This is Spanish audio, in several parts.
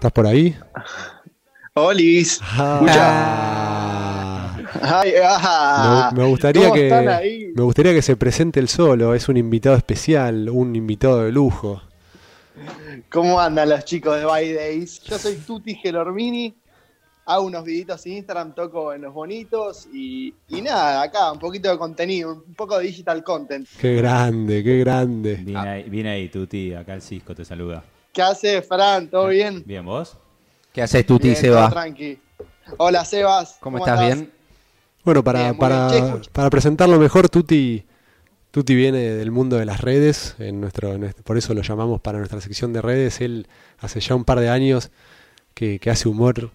¿Estás por ahí? Olis. Ah. Ay, ah. Me, me gustaría ¿Cómo están que ahí? me gustaría que se presente el solo, es un invitado especial, un invitado de lujo. ¿Cómo andan los chicos de By Days? Yo soy Tuti Gelormini, hago unos videitos en Instagram, toco en los bonitos y, y nada, acá un poquito de contenido, un poco de digital content. Qué grande, qué grande. Viene, ahí, viene ahí, Tuti, acá el Cisco te saluda. ¿Qué hace, Fran? ¿Todo bien? Bien, ¿vos? ¿Qué haces, Tuti, Bien, todo Seba? tranqui. Hola, Sebas. ¿Cómo estás? ¿Bien? Bueno, para, Bien, para, bien. Para presentarlo mejor, Tuti, Tuti viene del mundo de las redes, en nuestro, en este- por eso lo llamamos para nuestra sección de redes. Él hace ya un par de años que, que hace humor,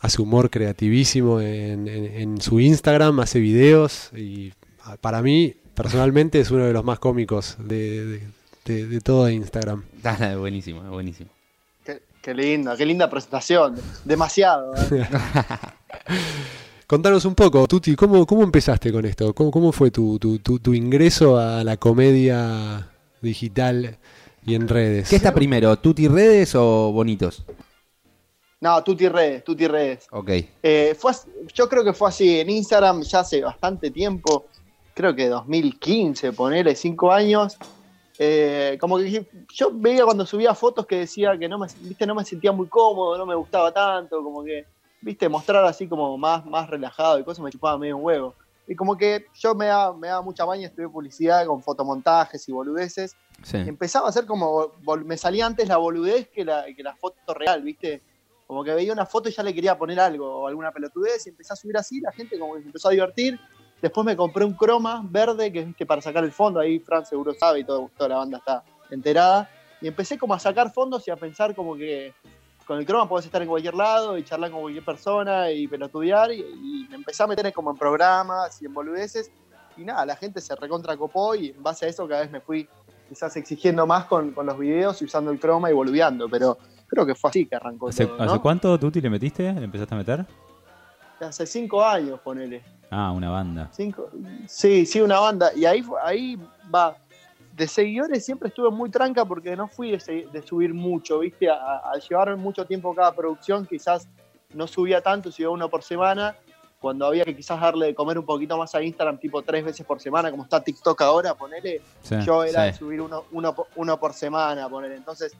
hace humor creativísimo en, en- en su Instagram, hace videos y para mí, personalmente, es uno de los más cómicos de, de- de- de todo Instagram. Ah, buenísimo, buenísimo. Qué, qué linda, qué linda presentación. Demasiado. ¿eh? Contanos un poco, Tuti, ¿cómo, cómo empezaste con esto? ¿Cómo, cómo fue tu, tu, tu- tu ingreso a la comedia digital y en redes? ¿Qué está primero, Tuti Redes o Bonitos? No, Tuti Redes, Tuti Redes. Ok. Eh, fue, yo creo que fue así en Instagram ya hace bastante tiempo, creo que 2015, ponerle 5 años. Eh, como que yo veía cuando subía fotos que decía que no me, viste, no me sentía muy cómodo, no me gustaba tanto, como que, viste, mostrar así como más, más relajado y cosas me chupaba medio un huevo. Y como que yo me daba, me daba mucha baña estudié publicidad con fotomontajes y boludeces. Sí. Empezaba a hacer como, me salía antes la boludez que la, que la foto real, viste. Como que veía una foto y ya le quería poner algo o alguna pelotudez y empecé a subir así, la gente como que se empezó a divertir. Después me compré un croma verde que viste para sacar el fondo, ahí Fran seguro sabe y todo, toda la banda está enterada. Y empecé como a sacar fondos y a pensar como que con el croma podés estar en cualquier lado y charlar con cualquier persona y pelotudear y, y me empecé a meter como en programas y en boludeces y nada, la gente se recontra copó y en base a eso cada vez me fui quizás exigiendo más con, con los videos y usando el croma y boludeando, pero creo que fue así que arrancó ¿Hace, todo, hace cuánto, Tuti, le metiste? ¿Le empezaste a meter? Hace cinco años, ponele. Ah, una banda. Cinco, sí, sí, una banda. Y ahí, ahí va. De seguidores siempre estuve muy tranca porque no fui de, subir mucho, ¿viste? Al llevar mucho tiempo cada producción, quizás no subía tanto, subía uno por semana. Cuando había que quizás darle de comer un poquito más a Instagram, tipo tres veces por semana, como está TikTok ahora, ponele. Sí. Yo era sí. de subir uno, uno, uno por semana, ponele. Entonces,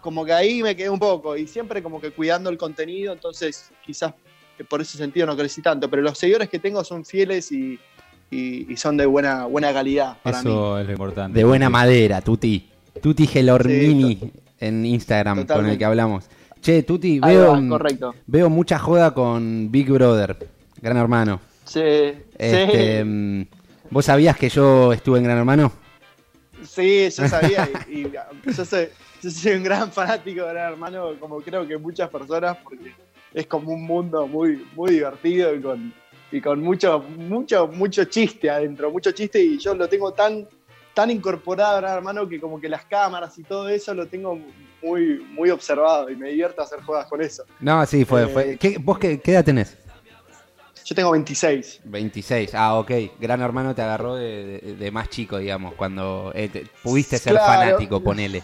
como que ahí me quedé un poco. Y siempre como que cuidando el contenido, entonces quizás por ese sentido no crecí tanto. Pero los seguidores que tengo son fieles y, y- y son de buena, buena calidad para mí. Eso es lo importante. De buena madera, Tuti. Tuti Gelormini en Instagram con el que hablamos. Che, Tuti, veo, va, correcto. veo mucha joda con Big Brother, Gran Hermano. Sí, Este, sí, mm, ¿Vos sabías que yo estuve en Gran Hermano? sí, yo sabía. y, y yo, soy, yo soy un gran fanático de Gran Hermano, como creo que muchas personas, porque es como un mundo muy, muy divertido y con, y con mucho, mucho, mucho chiste adentro, mucho chiste, y yo lo tengo tan, tan incorporado Hermano que como que las cámaras y todo eso lo tengo muy, muy observado y me divierto hacer jugadas con eso. No, sí, fue. Eh, fue. ¿Qué- ¿Vos qué, qué edad tenés? Yo tengo 26. 26. Ah, ok. Gran Hermano te agarró de, de- de más chico, digamos, cuando eh, te- pudiste ser Claro. fanático, ponele.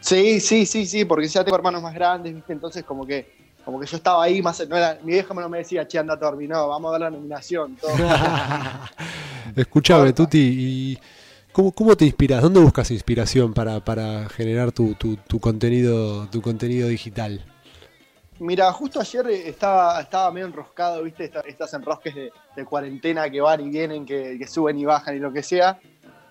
Sí, sí, sí, sí, porque ya tengo hermanos más grandes, ¿viste? Entonces como que como que yo estaba ahí, más no era, mi vieja no me decía, che, anda a dormir, no, vamos a dar la nominación. Todo. Escuchame, Tuti, ¿y cómo, cómo te inspiras? ¿Dónde buscas inspiración para, para generar tu, tu, tu contenido, tu contenido digital? Mira, justo ayer eh, estaba, estaba medio enroscado, ¿viste? Esta- Estas enrosques de, de cuarentena que van y vienen, que, que suben y bajan y lo que sea.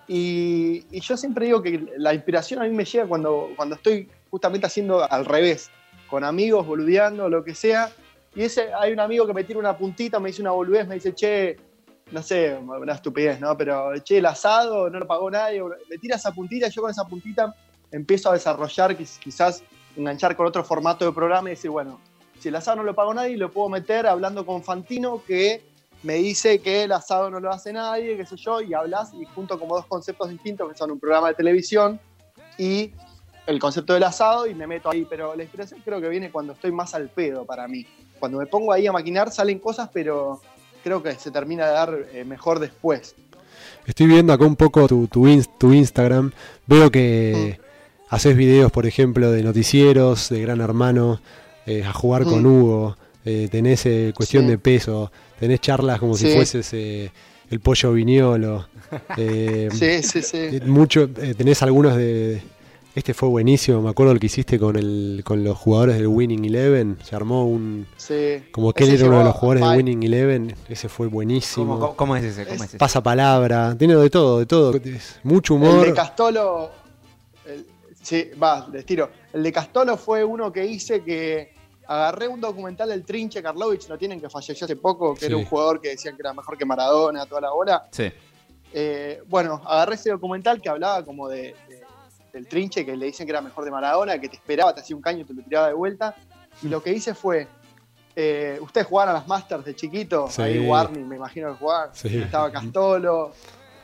Y, y yo siempre digo que la inspiración a mí me llega cuando, cuando estoy justamente haciendo al revés, con amigos, boludeando, lo que sea. Y ese, hay un amigo que me tira una puntita, me dice una boludez, me dice, che, no sé, una estupidez, ¿no? Pero, che, el asado no lo pagó nadie. Me tira esa puntita y yo con esa puntita empiezo a desarrollar, quiz- quizás enganchar con otro formato de programa y decir, bueno, si el asado no lo pagó nadie, lo puedo meter hablando con Fantino, que me dice que el asado no lo hace nadie, qué sé yo, y hablas y junto como dos conceptos distintos, que son un programa de televisión y el concepto del asado, y me meto ahí. Pero la inspiración creo que viene cuando estoy más al pedo para mí. Cuando me pongo ahí a maquinar salen cosas, pero creo que se termina de dar eh, mejor después. Estoy viendo acá un poco tu, tu, ins- tu Instagram. Veo que haces videos, por ejemplo, de noticieros, de Gran Hermano, eh, a jugar con Mm. Hugo, eh, tenés cuestión Sí. de peso, tenés charlas como si fueses el pollo viñolo. Sí, sí, sí. mucho, tenés algunos de... Este fue buenísimo, me acuerdo el que hiciste con, el, con los jugadores del Winning Eleven, se armó un... sí. Como que él era uno de los jugadores a- de Winning Eleven, ese fue buenísimo. ¿Cómo, cómo- cómo es ese? ¿Cómo es ese? Pasa palabra, tiene de todo, de todo. Mucho El humor. de Castolo. el- sí, va, les tiro. El de Castolo fue uno que hice que agarré un documental del Trinche Karlovich, lo tienen que falleció hace poco, que Sí. era un jugador que decían que era mejor que Maradona, toda la bola. Sí. Eh, bueno, agarré ese documental que hablaba como de, de- del Trinche, que le dicen que era mejor de Maradona, que te esperaba, te hacía un caño y te lo tiraba de vuelta. Y lo que hice fue. eh, Ustedes jugaban a las Masters de chiquito, Sí. ahí Warning, me imagino que jugaban. Sí. Estaba Castolo,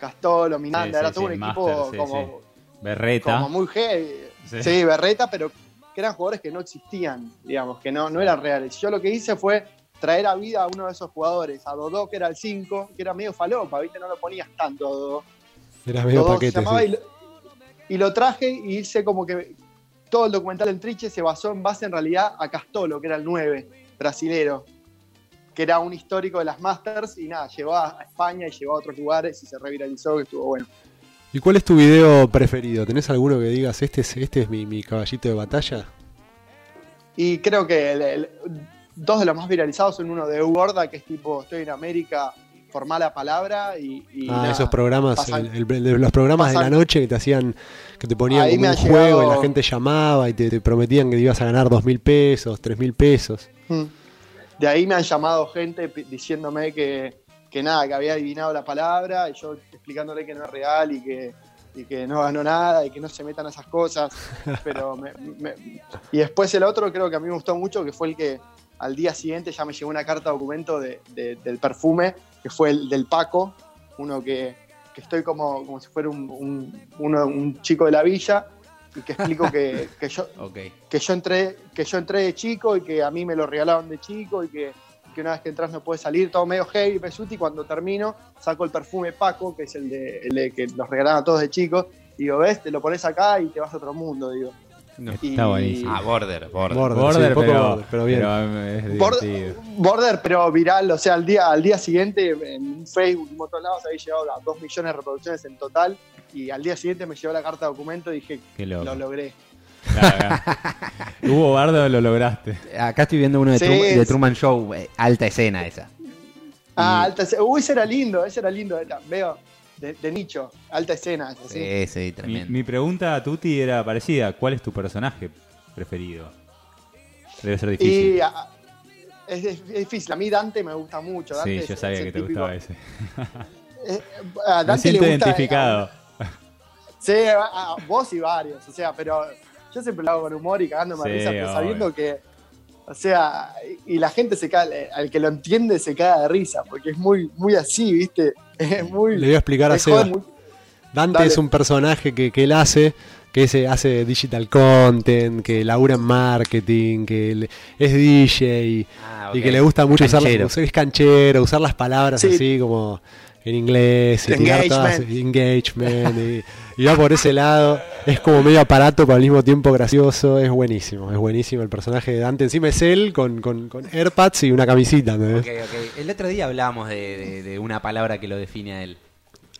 Castolo, Miranda, Sí, era todo sí, un Master, equipo sí, como, Berreta. como muy heavy. Sí. Sí. Berreta, pero que eran jugadores que no existían, digamos, que no, no eran reales. Yo lo que hice fue traer a vida a uno de esos jugadores, a Dodó, que era el 5, que era medio falopa, ¿viste? No lo ponías tanto a Dodó. Eras medio Dodó se paquete. llamaba sí. y, lo, y lo traje y hice como que todo el documental en Triche se basó en base en realidad a Castolo, que era el 9, brasilero, que era un histórico de las Masters y nada, llevó a España y llevó a otros lugares y se reviralizó, que estuvo bueno. ¿Y cuál es tu video preferido? ¿Tenés alguno que digas, este es, este es mi, mi caballito de batalla? Y creo que el- el- dos de los más viralizados son uno de Gorda, que es tipo, estoy en América, formá la palabra y... y ah, nada, esos programas, pasan- el- el- de los programas de la noche que te hacían, que te ponían como un juego y la gente llamaba y te, te prometían que te ibas a ganar dos mil pesos, tres mil pesos. Mm. De ahí me han llamado gente diciéndome que, que nada, que había adivinado la palabra y yo explicándole que no es real y que, y que no ganó nada y que no se metan a esas cosas. Pero me- me- y después el otro creo que a mí me gustó mucho, que fue el que al día siguiente ya me llegó una carta documento de- de- del perfume, que fue el del Paco, uno que, que estoy como, como si fuera un, un- uno- un chico de la villa y que explico que, que yo, que yo entré que yo entré de chico y que a mí me lo regalaron de chico y que, que una vez que entras no puedes salir todo medio heavy pesuti y cuando termino saco el perfume Paco que es el de, el de que nos regalaron a todos de chicos y digo ves te lo pones acá y te vas a otro mundo digo No, Y- Está buenísimo. Ah, Border, Border. Border, Border, sí, un poco pero, border, pero bien. pero es Border. Border, pero viral o sea al día al día siguiente en Facebook y en otros lados había llegado a 2 millones de reproducciones en total y al día siguiente me llegó la carta de documento y dije lo logré Claro. Hugo Bardo lo lograste. Acá estoy viendo uno de, Sí, Tru- de Truman Show, eh, alta escena esa. ah Y- alta escena. uy ese era lindo ese era lindo veo de, de nicho alta escena sí. Sí, tremendo. mi pregunta a Tuti era parecida. ¿Cuál es tu personaje preferido? Debe ser difícil. Y es, es- es difícil. A mí Dante me gusta mucho. Dante sí, es- yo sabía es que te típico- gustaba ese. eh, a Me Dante siento le gusta- identificado. sí, a, a vos y varios. O sea, pero yo siempre lo hago con humor y cagándome Sí, a risa, pero sabiendo que. O sea, y la gente se cae, al que lo entiende se caga de risa, porque es muy, muy así, ¿viste? Es muy. Le voy a explicar a Seba. muy- Dante Dale. es un personaje que, que él hace, que ese hace digital content, que labura en marketing, que le- es DJ Ah, y ok. que le gusta mucho usar, Canchero. las- es canchero, usar las palabras Sí. así como en inglés, y tirar todas- Engagement. engagement y, y va por ese lado. Es como medio aparato, pero al mismo tiempo gracioso. Es buenísimo, es buenísimo el personaje de Dante. Encima es él con, con, con AirPads y una camisita. ¿entendés? Ok, ok. El otro día hablábamos de, de- de una palabra que lo define a él.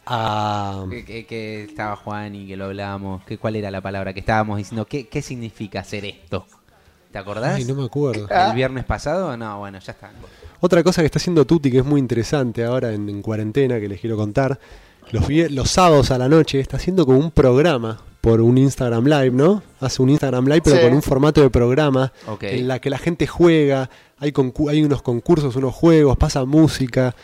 Ah, Que, que- que estaba Juan y que lo hablábamos. Que, ¿Cuál era la palabra que estábamos diciendo? ¿Qué, qué significa hacer esto? ¿Te acordás? ay, no me acuerdo. Ah. ¿El viernes pasado? No, bueno, ya está. Otra cosa que está haciendo Tuti que es muy interesante ahora en, en cuarentena que les quiero contar. Los, los sábados a la noche está haciendo como un programa por un Instagram Live, ¿no? Hace un Instagram Live pero Sí. con un formato de programa en la que la gente juega, hay, concu- hay unos concursos, unos juegos, pasa música.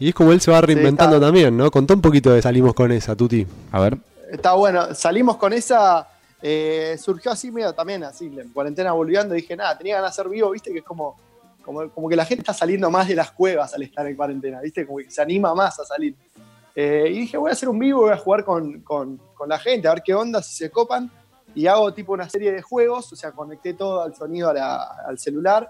Y es como él se va reinventando está. también, ¿no? Contá un poquito de Salimos con esa, Tuti. A ver. Está bueno. Salimos con esa. eh, surgió así medio también, así, en cuarentena volviendo. Dije, nada, tenía ganas de hacer vivo, viste, que es como, como, como que la gente está saliendo más de las cuevas al estar en cuarentena, viste, como que se anima más a salir. Eh, y dije, voy a hacer un vivo, voy a jugar con, con- con la gente, a ver qué onda, si se copan. Y hago tipo una serie de juegos, o sea, conecté todo al sonido a la- al celular.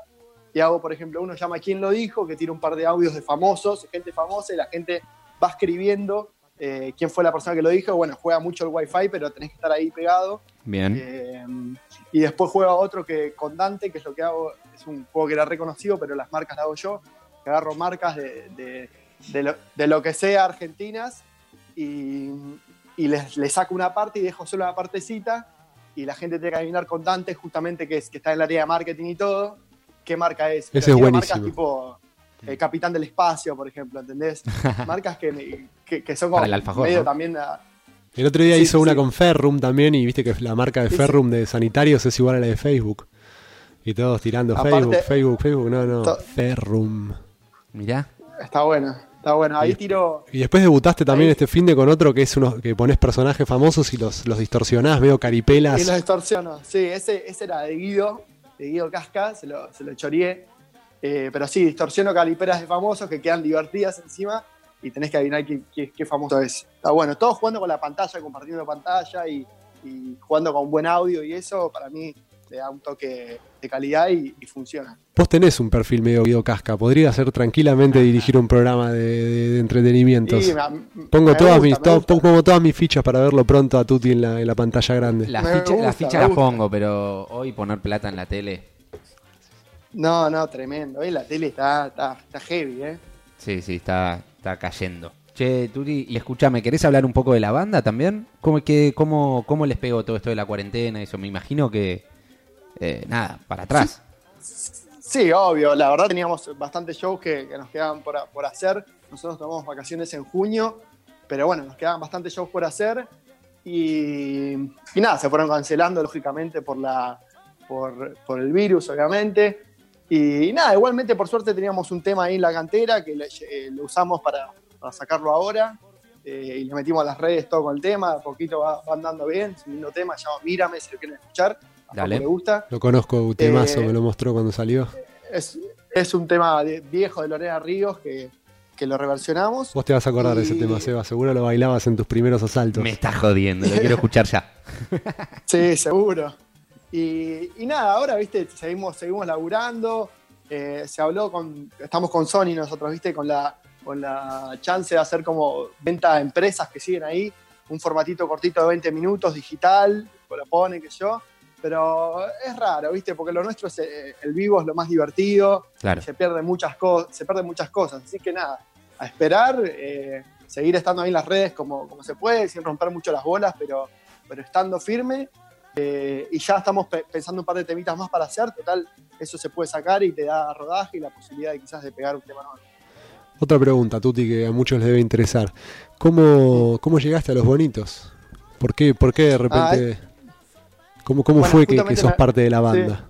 Y hago, por ejemplo, uno llama ¿Quién lo dijo? que tiene un par de audios de famosos, gente famosa, y la gente va escribiendo eh, quién fue la persona que lo dijo. Bueno, juega mucho el Wi-Fi, pero tenés que estar ahí pegado. Bien. Eh, y después juega otro que con Dante, que es lo que hago, es un juego que era reconocido, pero las marcas las hago yo, que agarro marcas de, de- de lo, de lo que sea argentinas y, y les, les saco una parte y dejo solo una partecita y la gente tiene que adivinar con Dante justamente que, es, que está en la área de marketing y todo, qué marca es. Pero Ese es buenísimo. marcas tipo el Capitán del Espacio, por ejemplo, ¿entendés? marcas que, que, que son como Para el alfajor, medio ¿no? también... El otro día Sí, hizo sí, una sí. con Ferrum también y viste que la marca de Sí, sí. Ferrum de sanitarios es igual a la de Facebook. Y todos tirando Aparte- Facebook, Facebook, Facebook, no, no, Ferrum. Mirá. Está bueno, está bueno. Ahí Y- tiro... Y después debutaste también Ahí- este fin de con otro que es uno que pones personajes famosos y los, los distorsionás, veo caripelas. Y los distorsiono. Sí, ese, ese era de Guido, de Guido Casca, se lo, se lo choreé. Eh, pero sí, distorsiono caliperas de famosos que quedan divertidas encima y tenés que adivinar qué, qué- qué famoso es. Está bueno, todos jugando con la pantalla, compartiendo pantalla y, y jugando con buen audio y eso para mí le da un toque de calidad y, y funciona. Vos tenés un perfil medio Guido Casca, podría ser tranquilamente dirigir un programa de, de- de entretenimientos. Y me- Pongo me todas, gusta, mis, me to- gusta. pongo todas mis fichas para verlo pronto a Tuti en la, en la pantalla grande. Las fichas las pongo, pero hoy poner plata en la tele. No, no, tremendo. Hoy la tele está, está, está heavy, ¿eh? Sí, sí, está, está cayendo. Che, Turi, y escúchame, ¿querés hablar un poco de la banda también? ¿Cómo, que, cómo, cómo les pegó todo esto de la cuarentena? Eso, me imagino que. Eh, nada, para atrás. Sí, obvio. La verdad teníamos bastantes shows que, que nos quedaban por, por hacer. Nosotros tomamos vacaciones en junio, pero bueno, nos quedaban bastantes shows por hacer. Y, y nada, se fueron cancelando, lógicamente, por, la, por, por el virus, obviamente. Y, nada, igualmente, por suerte, teníamos un tema ahí en la cantera que le- eh, lo usamos para, para sacarlo ahora. Eh, y le metimos a las redes todo con el tema. De poquito va, va andando bien. Es un tema, se llama Mírame, si lo quieren escuchar. Dale. Le gusta. Lo conozco, temazo, Eh, me lo mostró cuando salió. Es, es un tema de- viejo de Lorena Ríos que, que lo reversionamos. Vos te vas a acordar de ese tema, Seba. Seguro lo bailabas en tus primeros asaltos. Me estás jodiendo, lo quiero escuchar ya. Sí, seguro. Y, y nada, ahora, viste, seguimos, seguimos laburando. eh, se habló con, estamos con Sony nosotros, viste, con la, con la chance de hacer como venta a empresas que siguen ahí, un formatito cortito de 20 minutos, digital, lo pone, que yo. Pero es raro, viste, porque lo nuestro es eh, el vivo es lo más divertido. Claro. se pierden muchas cosas, se pierden muchas cosas. Así que nada, a esperar, eh, seguir estando ahí en las redes como, como se puede, sin romper mucho las bolas, pero, pero estando firme. eh, y ya estamos pe- pensando un par de temitas más para hacer. Total, eso se puede sacar y te da rodaje y la posibilidad de quizás de pegar un tema nuevo. Otra pregunta, Tuti, que a muchos les debe interesar. ¿Cómo, cómo llegaste a los bonitos? ¿Por qué, por qué de repente... ¿Cómo, cómo Bueno, fue que, que sos me- parte de la banda?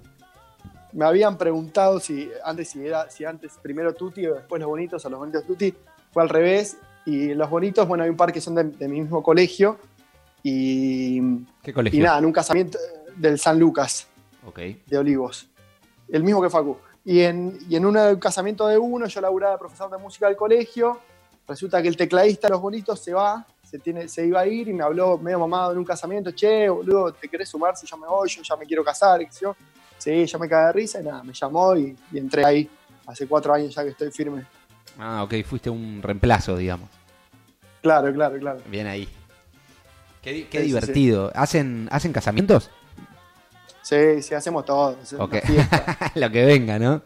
Me habían preguntado si antes si era si antes primero Tuti o después los bonitos o los bonitos Tuti. Fue al revés. Y los bonitos, bueno, hay un par que son de, de mi mismo colegio. Y, ¿Qué y colegio? nada, en un casamiento del San Lucas. Ok. de Olivos. El mismo que Facu. Y en, y en un casamiento de uno, yo laburaba de profesor de música del colegio. Resulta que el tecladista de los bonitos se va, se, tiene, se iba a ir y me habló medio mamado en un casamiento. Che, boludo, ¿te querés sumar si yo me voy? Yo ya me quiero casar. yo. Sí, yo me cagué de risa y nada, me llamó y, y entré ahí. Hace cuatro años ya que estoy firme. Ah, ok, fuiste un reemplazo, digamos. Claro, claro, claro. Bien ahí. Qué, di- qué Sí, sí, divertido. ¿Hacen, ¿Hacen casamientos? Sí, sí, hacemos todo. es una Ok. fiesta. Lo que venga, ¿no?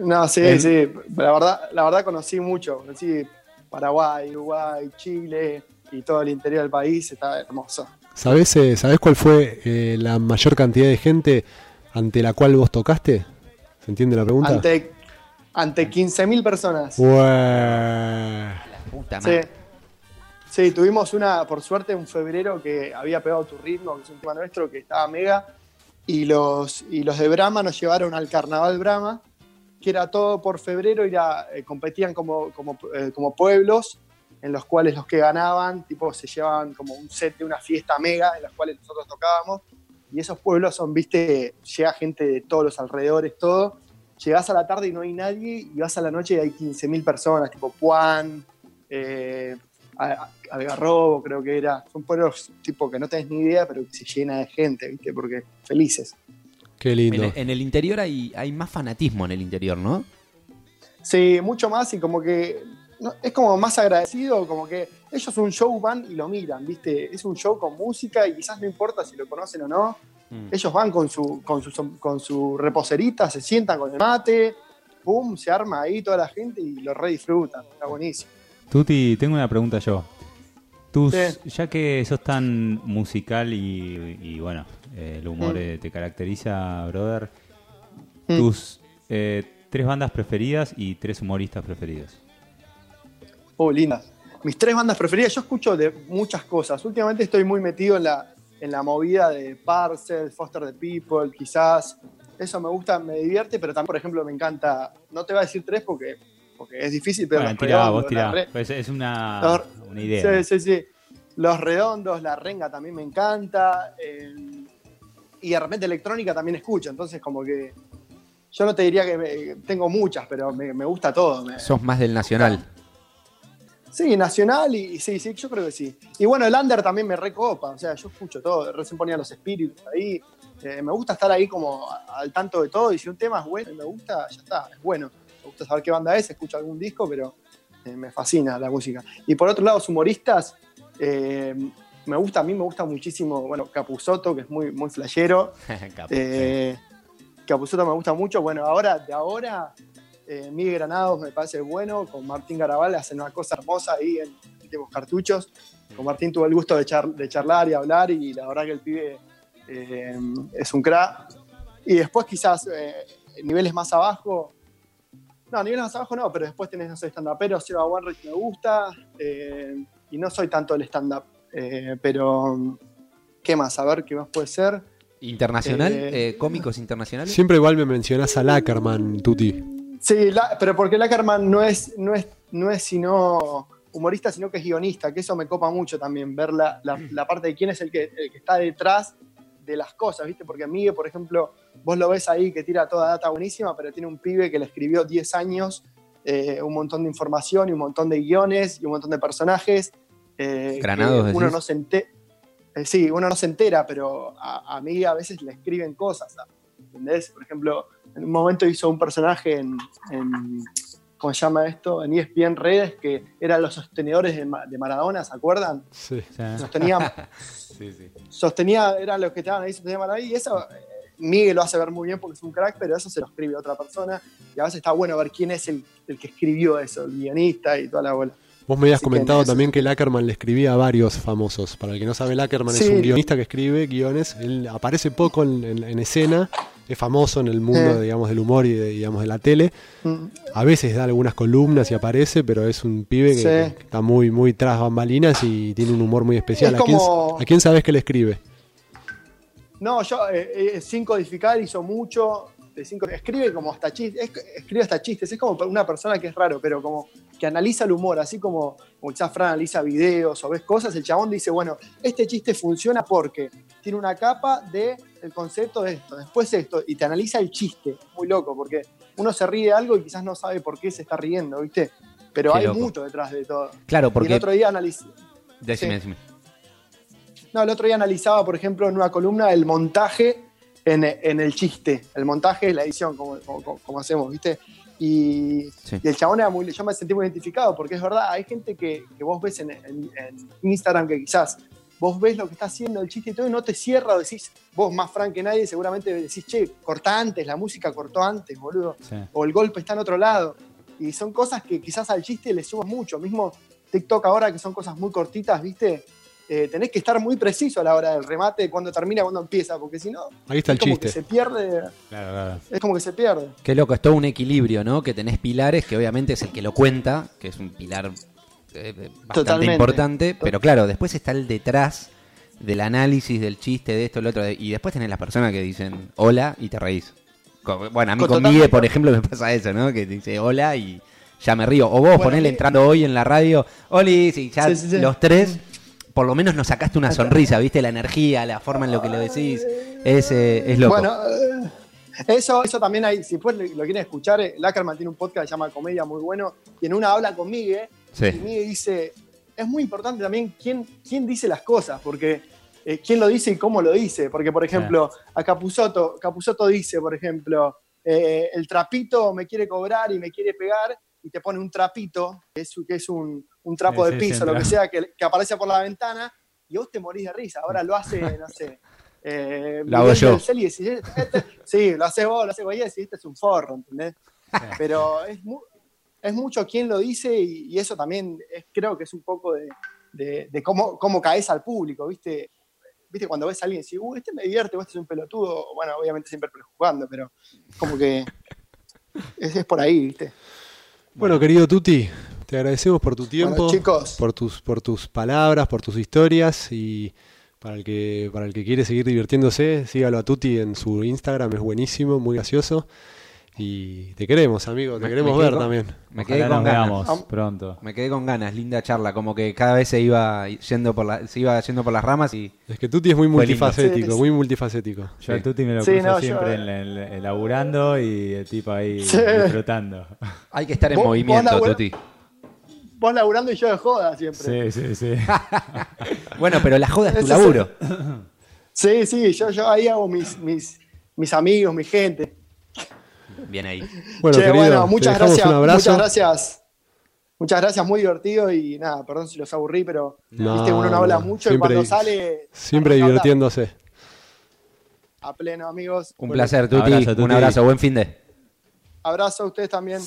No, sí, El- sí. La verdad, la verdad conocí mucho. Conocí Paraguay, Uruguay, Chile y todo el interior del país. Está hermoso. ¿Sabés, eh, ¿Sabés cuál fue eh, la mayor cantidad de gente ante la cual vos tocaste? ¿Se entiende la pregunta? Ante, ante 15.000 personas. Ué. La puta Sí. Sí, tuvimos una, por suerte, un febrero que había pegado tu ritmo, que es un tema nuestro, que estaba mega. Y los, y los de Brahma nos llevaron al Carnaval Brahma, que era todo por febrero, y eh, competían como, como, eh, como pueblos, en los cuales los que ganaban, tipo, se llevaban como un set de una fiesta mega, en las cuales nosotros tocábamos. Y esos pueblos son, viste, llega gente de todos los alrededores, todo. Llegás a la tarde y no hay nadie, y vas a la noche y hay 15.000 personas, tipo Puan, eh, Algarrobo, creo que era. Son pueblos tipo que no tenés ni idea, pero que se llena de gente, ¿viste? Porque felices. Qué En, lindo. el- en el interior hay, hay más fanatismo en el interior, ¿no? Sí, mucho más y como que no, es como más agradecido, como que ellos un show van y lo miran, ¿viste? Es un show con música y quizás no importa si lo conocen o no. Mm. Ellos van con su, con su, con su reposerita, se sientan con el mate, pum, se arma ahí toda la gente y lo re disfrutan. Está buenísimo. Tuti, tengo una pregunta yo. Tus, Sí. Ya que sos tan musical y, y, bueno, el humor Mm. eh, te caracteriza, brother, Mm. tus eh, tres bandas preferidas y tres humoristas preferidos. Oh, lindas. Mis tres bandas preferidas, yo escucho de muchas cosas. Últimamente estoy muy metido en la, en la movida de Parcel, Foster the People, quizás. Eso me gusta, me divierte, pero también, por ejemplo, me encanta. No te voy a decir tres porque, porque es difícil, pero Bueno, tirá, redondos, vos tirá. re- Pues es una, Los- una idea. Sí, sí, sí. Los redondos, la renga también me encanta. eh, y de repente electrónica también escucho. Entonces, como que. Yo no te diría que me- tengo muchas, pero me, me gusta todo. me- Sos más del nacional. Sí, nacional y, y sí, sí, yo creo que sí. Y bueno, el under también me recopa, o sea, yo escucho todo, recién ponía los espíritus ahí. eh, me gusta estar ahí como al tanto de todo y si un tema es bueno y me gusta, ya está, es bueno. Me gusta saber qué banda es, escucho algún disco, pero eh, me fascina la música. Y por otro lado, los humoristas, eh, me gusta, a mí me gusta muchísimo, bueno, Capuzoto, que es muy, muy flashero. Eh, me gusta mucho. Bueno, ahora, de ahora, eh, Miguel Granados me parece bueno. Con Martín Garabal hacen una cosa hermosa ahí en últimos cartuchos. Con Martín tuve el gusto de, char- de charlar y hablar y la verdad que el pibe eh, es un crack. Y después quizás eh, niveles más abajo. No, niveles más abajo no, pero después tenés, no sé, stand-upero, Seba Wanrich me gusta. y no soy tanto el stand-up. Eh, pero, ¿qué más? A ver, ¿qué más puede ser? ¿Internacional? Eh, Eh, ¿Cómicos internacionales? Siempre igual me mencionás a Lackerman, Tuti. Sí, la- pero porque Lackerman no es, no, es, no es sino humorista, sino que es guionista, que eso me copa mucho también, ver la, la- la parte de quién es el que, el que está detrás de las cosas, ¿viste? Porque Miguel, por ejemplo, vos lo ves ahí que tira toda data buenísima, pero tiene un pibe que le escribió 10 años, eh, un montón de información y un montón de guiones y un montón de personajes. Eh, Granados, uno no se entera. sí, uno no se entera, pero a, a Miguel a veces le escriben cosas. ¿Entendés? Por ejemplo, en un momento hizo un personaje en, en- ¿cómo se llama esto? En ESPN Redes, que eran los sostenedores de, Ma- de Maradona, ¿se acuerdan? Sí. Sí, sí. sostenía, eran los que estaban ahí, sostenía Maradona, y eso eh, Miguel lo hace ver muy bien porque es un crack, pero eso se lo escribe otra persona, y a veces está bueno ver quién es el, el que escribió eso, el guionista y toda la bola. Vos me habías Así comentado también que Lackerman le escribía a varios famosos. Para el que no sabe, Lackerman es un guionista que escribe guiones. Él aparece poco en, en- en escena, es famoso en el mundo, Sí. digamos, del humor y de, digamos, de la tele. Mm, A veces da algunas columnas y aparece, pero es un pibe que, Sí. que está muy, muy tras bambalinas y tiene un humor muy especial. Es ¿A, quién, ¿A quién sabes que le escribe? No, yo, eh, eh, sin codificar, hizo mucho. De cinco, escribe como hasta chistes, escribe hasta chistes. Es como una persona que es raro, pero como que analiza el humor, así como, como quizás Fran analiza videos o ves cosas. El chabón dice, bueno, este chiste funciona porque tiene una capa del el concepto de esto, después esto, y te analiza el chiste. Muy loco, porque uno se ríe de algo y quizás no sabe por qué se está riendo, ¿viste? Pero Qué hay loco. mucho detrás de todo. Claro, Y el porque. otro día analicé. Decime, sí. decime. No, el otro día analizaba, por ejemplo, en una columna el montaje en, en el chiste. El montaje es la edición, como, como- como hacemos, ¿viste? Y, Sí. y el chabón era muy. Yo me sentí muy identificado, porque es verdad, hay gente que, que vos ves en, en- en Instagram que quizás vos ves lo que está haciendo el chiste y todo y no te cierra, o decís, vos más frank que nadie, seguramente decís, che, corta antes, la música cortó antes, boludo sí. o el golpe está en otro lado. Y son cosas que quizás al chiste le sumas mucho. Mismo TikTok ahora, que son cosas muy cortitas, ¿viste? Eh, tenés que estar muy preciso a la hora del remate, cuando termina, cuando empieza, porque si no, Ahí está es el como chiste. que se pierde. Claro, claro. Es como que se pierde. Qué loco, es todo un equilibrio, ¿no? Que tenés pilares, que obviamente es el que lo cuenta, que es un pilar eh, bastante Totalmente. importante, pero claro, después está el detrás del análisis, del chiste, de esto, lo otro, y después tenés las personas que dicen hola y te reís. Bueno, a mí Con Miguel, por ejemplo, me pasa eso, ¿no? Que dice hola y ya me río. O vos Bueno, ponele mí- entrando hoy en la radio, Oli, y ya Sí, sí, sí. los tres, por lo menos nos sacaste una sonrisa, ¿viste? La energía, la forma en lo que lo decís, es, eh, es loco. Bueno, eh, eso, eso también hay, si después lo quieren escuchar, eh, Lackerman tiene un podcast que se llama Comedia muy bueno, y en una habla con Miguel, Sí. y Miguel dice, es muy importante también quién, quién dice las cosas, porque eh, quién lo dice y cómo lo dice, porque por ejemplo, a Capusotto, Capusotto dice, por ejemplo, eh, el trapito me quiere cobrar y me quiere pegar, y te pone un trapito, que es, que es un, un trapo Sí, de piso, lo que sea, que, que aparece por la ventana y vos te morís de risa. Ahora lo hace, no sé. Eh, Lo hago yo. Y decís, este- este- sí, lo haces vos, lo haces cualquiera y decís, este es un forro, ¿entendés? Pero es, mu- es mucho quien lo dice y, y eso también es, creo que es un poco de, de- de cómo, cómo caes al público, ¿viste? ¿Viste? Cuando ves a alguien y decís, uh, este me divierte, o este es un pelotudo, bueno, obviamente siempre prejuzgando, pero como que es, es por ahí, ¿viste? Bueno, querido Tuti, te agradecemos por tu tiempo, Bueno, chicos. por tus, por tus palabras, por tus historias y para el que, para el que quiere seguir divirtiéndose, sígalo a Tuti en su Instagram, es buenísimo, muy gracioso. Y te queremos, amigo, te Me- queremos me ver con- también. Me quedé con ganas. veamos pronto. Me quedé con ganas, linda charla, como que cada vez se iba yendo por la, se iba yendo por las ramas y Es que Tuti es muy multifacético, Sí, muy multifacético. Yo al Tuti me lo Sí, cruzo no, yo- siempre en, laburando y el tipo ahí Sí. disfrutando. hay que estar en movimiento, Tuti. Vos laburando y yo de joda siempre. Sí, sí, sí. Bueno, pero la joda es tu laburo. Sí, sí, yo, yo ahí hago mis, mis, mis amigos, mi gente. Bien ahí. Bueno, Che, querido, bueno, muchas gracias. un abrazo. Muchas gracias. Muchas gracias, muy divertido y nada, perdón si los aburrí, pero No, viste, uno no habla mucho siempre- y cuando sale. Siempre divirtiéndose. A pleno, amigos. Un Bueno, placer, Tuti. abrazo, Tuti. Un abrazo, buen fin de. Abrazo a ustedes también.